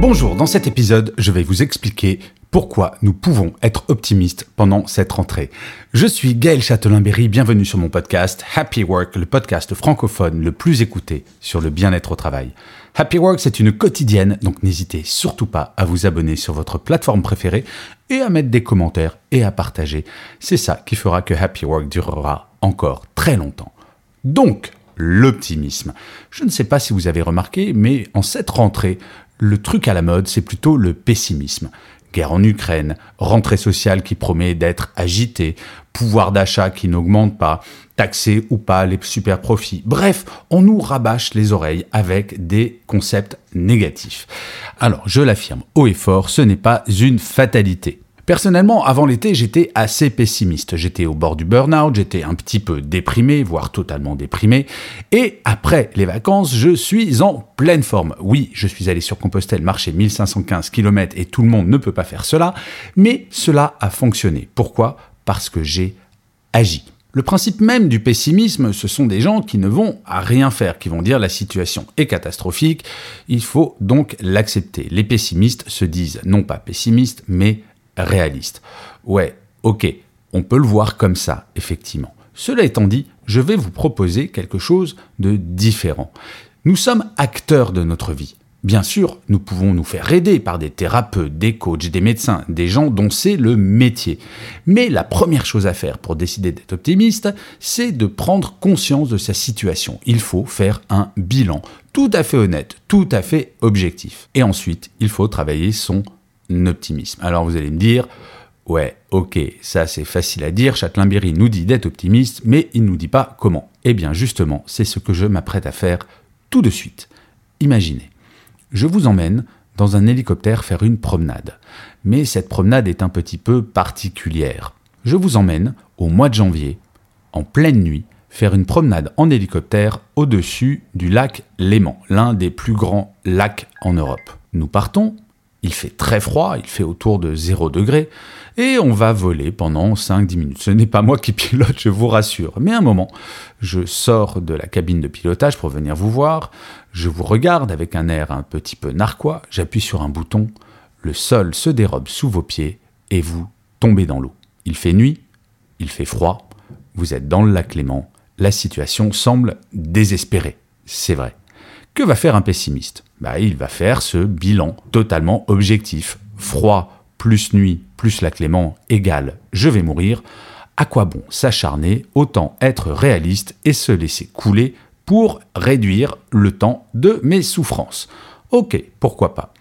Bonjour, dans cet épisode, je vais vous expliquer pourquoi nous pouvons être optimistes pendant cette rentrée. Je suis Gaël Châtelain-Berry, bienvenue sur mon podcast Happy Work, le podcast francophone le plus écouté sur le bien-être au travail. Happy Work, c'est une quotidienne, donc n'hésitez surtout pas à vous abonner sur votre plateforme préférée et à mettre des commentaires et à partager. C'est ça qui fera que Happy Work durera encore très longtemps. Donc, l'optimisme. Je ne sais pas si vous avez remarqué, mais en cette rentrée, le truc à la mode, c'est plutôt le pessimisme. Guerre en Ukraine, rentrée sociale qui promet d'être agitée, pouvoir d'achat qui n'augmente pas, taxer ou pas les super profits. Bref, on nous rabâche les oreilles avec des concepts négatifs. Alors, je l'affirme haut et fort, ce n'est pas une fatalité. Personnellement, avant l'été, j'étais assez pessimiste. J'étais au bord du burn-out, j'étais un petit peu déprimé, voire totalement déprimé. Et après les vacances, je suis en pleine forme. Oui, je suis allé sur Compostelle marcher 1515 km et tout le monde ne peut pas faire cela, mais cela a fonctionné. Pourquoi? Parce que j'ai agi. Le principe même du pessimisme, ce sont des gens qui ne vont à rien faire, qui vont dire la situation est catastrophique, il faut donc l'accepter. Les pessimistes se disent non pas pessimistes, mais réaliste. Ouais, ok, on peut le voir comme ça, effectivement. Cela étant dit, je vais vous proposer quelque chose de différent. Nous sommes acteurs de notre vie. Bien sûr, nous pouvons nous faire aider par des thérapeutes, des coachs, des médecins, des gens dont c'est le métier. Mais la première chose à faire pour décider d'être optimiste, c'est de prendre conscience de sa situation. Il faut faire un bilan tout à fait honnête, tout à fait objectif. Et ensuite, il faut travailler son optimisme. Alors vous allez me dire, ouais, ok, ça c'est facile à dire, Châtelain-Berry nous dit d'être optimiste, mais il ne nous dit pas comment. Eh bien justement, c'est ce que je m'apprête à faire tout de suite. Imaginez, je vous emmène dans un hélicoptère faire une promenade. Mais cette promenade est un petit peu particulière. Je vous emmène au mois de janvier, en pleine nuit, faire une promenade en hélicoptère au-dessus du lac Léman, l'un des plus grands lacs en Europe. Nous partons il fait très froid, il fait autour de 0 degré, et on va voler pendant 5-10 minutes. Ce n'est pas moi qui pilote, je vous rassure. Mais un moment, je sors de la cabine de pilotage pour venir vous voir, je vous regarde avec un air un petit peu narquois, j'appuie sur un bouton, le sol se dérobe sous vos pieds, et vous tombez dans l'eau. Il fait nuit, il fait froid, vous êtes dans le lac Léman, la situation semble désespérée. C'est vrai. Que va faire un pessimiste? Bah, Il va faire ce bilan totalement objectif. Froid plus nuit plus la Clément égale je vais mourir. À quoi bon s'acharner? Autant être réaliste et se laisser couler pour réduire le temps de mes souffrances. Ok, pourquoi pas.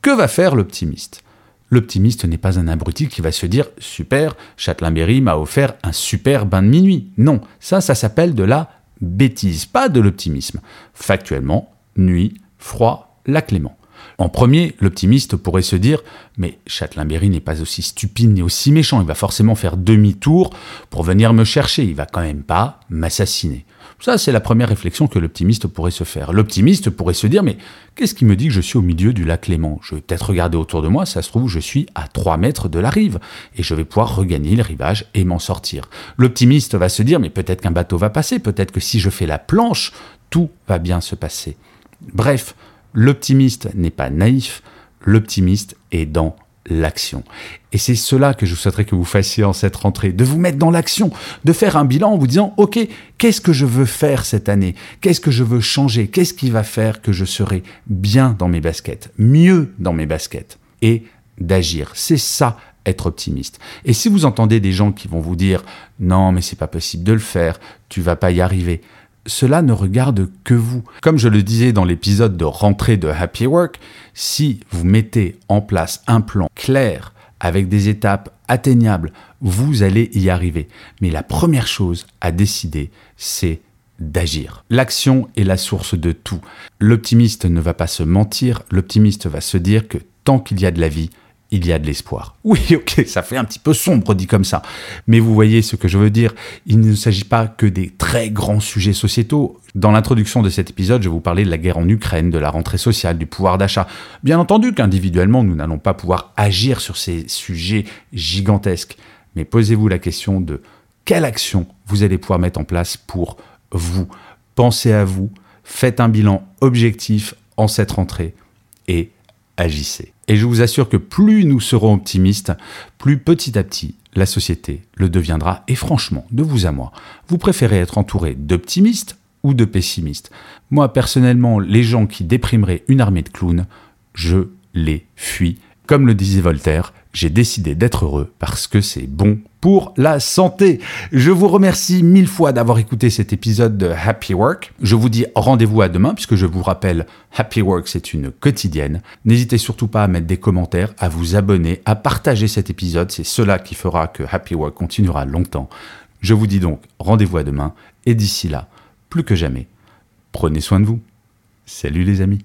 Que va faire l'optimiste? L'optimiste n'est pas un abruti qui va se dire Super, Châtelain-Berry m'a offert un super bain de minuit. Non, ça, ça s'appelle de la bêtise, pas de l'optimisme. Factuellement, nuit, froid, la Clément. En premier, l'optimiste pourrait se dire Mais Châtelain-Berry n'est pas aussi stupide ni aussi méchant, il va forcément faire demi-tour pour venir me chercher, il va quand même pas m'assassiner. Ça, c'est la première réflexion que l'optimiste pourrait se faire. L'optimiste pourrait se dire Mais qu'est-ce qui me dit que je suis au milieu du lac Léman? Je vais peut-être regarder autour de moi, ça se trouve, je suis à 3 mètres de la rive, et je vais pouvoir regagner le rivage et m'en sortir. L'optimiste va se dire Mais peut-être qu'un bateau va passer, peut-être que si je fais la planche, tout va bien se passer. Bref, l'optimiste n'est pas naïf, l'optimiste est dans l'action. Et c'est cela que je souhaiterais que vous fassiez en cette rentrée, de vous mettre dans l'action, de faire un bilan en vous disant, OK, qu'est-ce que je veux faire cette année? Qu'est-ce que je veux changer? Qu'est-ce qui va faire que je serai bien dans mes baskets, mieux dans mes baskets Et d'agir? C'est ça être optimiste. Et si vous entendez des gens qui vont vous dire non mais c'est pas possible de le faire, tu vas pas y arriver, cela ne regarde que vous. Comme je le disais dans l'épisode de rentrée de Happy Work, si vous mettez en place un plan clair avec des étapes atteignables, vous allez y arriver. Mais la première chose à décider, c'est d'agir. L'action est la source de tout. L'optimiste ne va pas se mentir, l'optimiste va se dire que tant qu'il y a de la vie, il y a de l'espoir. Oui, ok, ça fait un petit peu sombre dit comme ça. Mais vous voyez ce que je veux dire. Il ne s'agit pas que des très grands sujets sociétaux. Dans l'introduction de cet épisode, je vous parlais de la guerre en Ukraine, de la rentrée sociale, du pouvoir d'achat. Bien entendu qu'individuellement, nous n'allons pas pouvoir agir sur ces sujets gigantesques. Mais posez-vous la question de quelle action vous allez pouvoir mettre en place pour vous. Pensez à vous, faites un bilan objectif en cette rentrée et agissez. Et je vous assure que plus nous serons optimistes, plus petit à petit la société le deviendra. Et franchement, de vous à moi, vous préférez être entouré d'optimistes ou de pessimistes Moi, personnellement, les gens qui déprimeraient une armée de clowns, je les fuis. Comme le disait Voltaire, j'ai décidé d'être heureux parce que c'est bon pour la santé. Je vous remercie mille fois d'avoir écouté cet épisode de Happy Work. Je vous dis rendez-vous à demain puisque je vous rappelle, Happy Work c'est une quotidienne. N'hésitez surtout pas à mettre des commentaires, à vous abonner, à partager cet épisode. C'est cela qui fera que Happy Work continuera longtemps. Je vous dis donc rendez-vous à demain et d'ici là, plus que jamais, prenez soin de vous. Salut les amis.